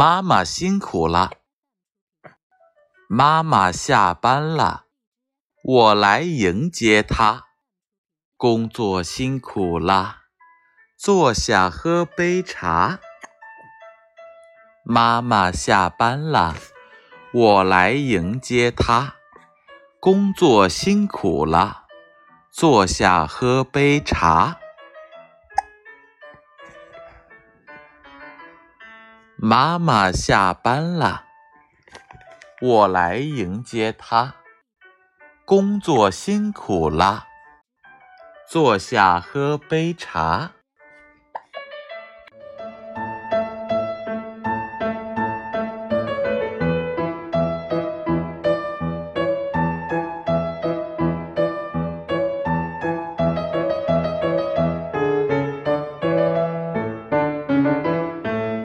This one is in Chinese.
妈妈辛苦了，妈妈下班了，我来迎接她。工作辛苦了，坐下喝杯茶。妈妈下班了，我来迎接她。工作辛苦了，坐下喝杯茶。妈妈下班了，我来迎接她。工作辛苦啦，坐下喝杯茶。